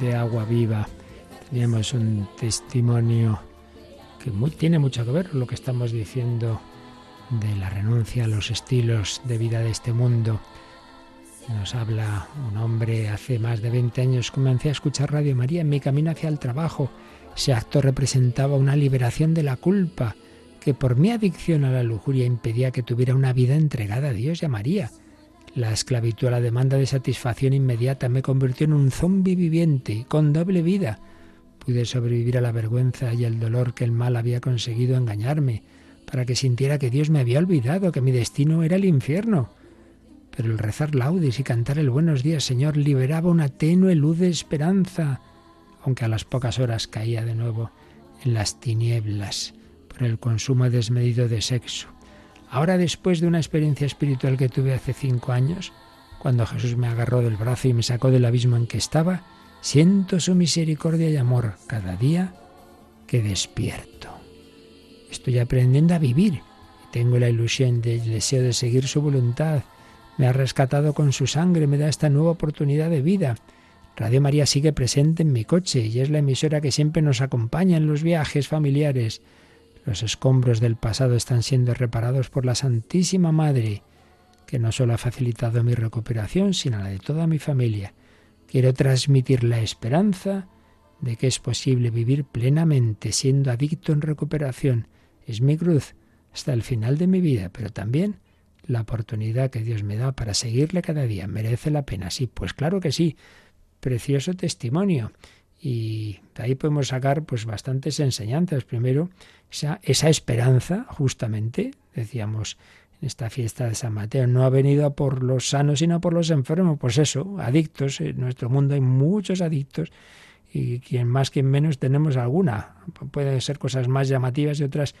de agua viva. Teníamos un testimonio que tiene mucho que ver con lo que estamos diciendo de la renuncia a los estilos de vida de este mundo. Nos habla un hombre hace más de 20 años, comencé a escuchar Radio María en mi camino hacia el trabajo. Ese acto representaba una liberación de la culpa que por mi adicción a la lujuria impedía que tuviera una vida entregada a Dios y a María. La esclavitud a la demanda de satisfacción inmediata me convirtió en un zombi viviente, con doble vida. Pude sobrevivir a la vergüenza y el dolor que el mal había conseguido engañarme, para que sintiera que Dios me había olvidado, que mi destino era el infierno. Pero el rezar laudes y cantar el buenos días, Señor, liberaba una tenue luz de esperanza, aunque a las pocas horas caía de nuevo en las tinieblas el consumo desmedido de sexo Ahora después de una experiencia espiritual que tuve hace cinco años, cuando Jesús me agarró del brazo y me sacó del abismo en que estaba, siento su misericordia y amor cada día que despierto. Estoy aprendiendo a vivir tengo la ilusión del deseo de seguir su voluntad. Me ha rescatado con su sangre, me da esta nueva oportunidad de vida. Radio María sigue presente en mi coche y es la emisora que siempre nos acompaña en los viajes familiares. Los escombros del pasado están siendo reparados por la Santísima Madre, que no solo ha facilitado mi recuperación, sino la de toda mi familia. Quiero transmitir la esperanza de que es posible vivir plenamente siendo adicto en recuperación. Es mi cruz hasta el final de mi vida, pero también la oportunidad que Dios me da para seguirle cada día. ¿Merece la pena? Sí, pues claro que sí. Precioso testimonio. Y de ahí podemos sacar pues bastantes enseñanzas. Primero, esa, esa esperanza, justamente, decíamos en esta fiesta de San Mateo. No ha venido por los sanos, sino por los enfermos. Pues eso, adictos. En nuestro mundo hay muchos adictos y quien más, quien menos tenemos alguna. Pueden ser cosas más llamativas y otras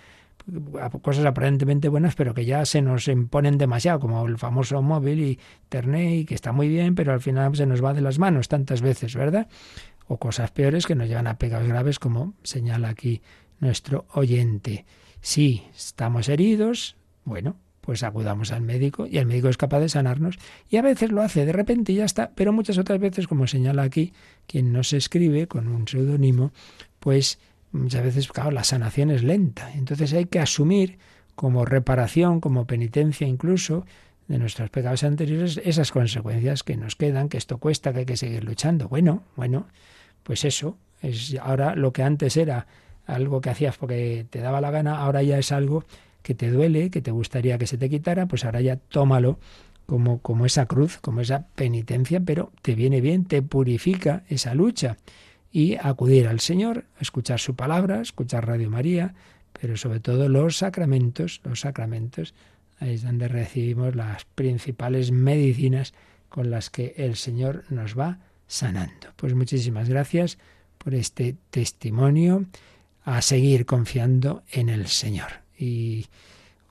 cosas aparentemente buenas, pero que ya se nos imponen demasiado, como el famoso móvil y internet, y que está muy bien, pero al final se nos va de las manos tantas veces, ¿verdad? O cosas peores que nos llevan a pecados graves, como señala aquí nuestro oyente. Si estamos heridos, bueno, pues acudamos al médico y el médico es capaz de sanarnos y a veces lo hace de repente y ya está, pero muchas otras veces, como señala aquí quien nos escribe con un seudónimo, pues muchas veces, claro, la sanación es lenta. Entonces hay que asumir como reparación, como penitencia incluso, de nuestros pecados anteriores, esas consecuencias que nos quedan, que esto cuesta, que hay que seguir luchando. Bueno, bueno, pues eso, es ahora lo que antes era algo que hacías porque te daba la gana, ahora ya es algo que te duele, que te gustaría que se te quitara, pues ahora ya tómalo como, como esa cruz, como esa penitencia, pero te viene bien, te purifica esa lucha. Y acudir al Señor, escuchar su palabra, escuchar Radio María, pero sobre todo los sacramentos, los sacramentos, ahí es donde recibimos las principales medicinas con las que el Señor nos va sanando. Pues muchísimas gracias por este testimonio, a seguir confiando en el Señor. Y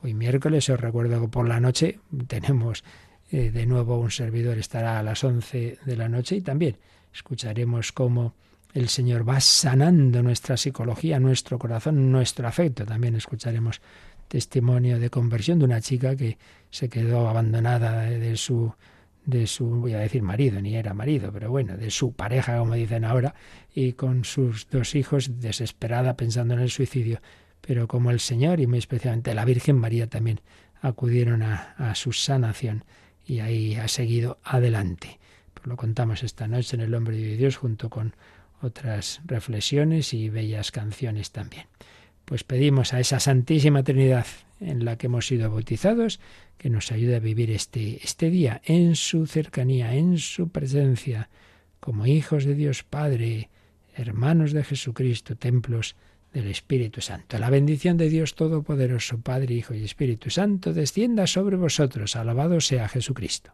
hoy miércoles os recuerdo que por la noche tenemos eh, de nuevo un servidor, estará a las 11 de la noche y también escucharemos cómo el Señor va sanando nuestra psicología, nuestro corazón, nuestro afecto. También escucharemos testimonio de conversión de una chica que se quedó abandonada de su de su, voy a decir marido, ni era marido, pero bueno, de su pareja, como dicen ahora, y con sus dos hijos desesperada pensando en el suicidio pero como el Señor y muy especialmente la Virgen María también acudieron a, su sanación y ahí ha seguido adelante. Pues lo contamos esta noche en el Hombre de Dios junto con otras reflexiones y bellas canciones también. Pues pedimos a esa Santísima Trinidad en la que hemos sido bautizados que nos ayude a vivir este, este día en su cercanía, en su presencia, como hijos de Dios Padre, hermanos de Jesucristo, templos del Espíritu Santo. La bendición de Dios Todopoderoso, Padre, Hijo y Espíritu Santo, descienda sobre vosotros. Alabado sea Jesucristo.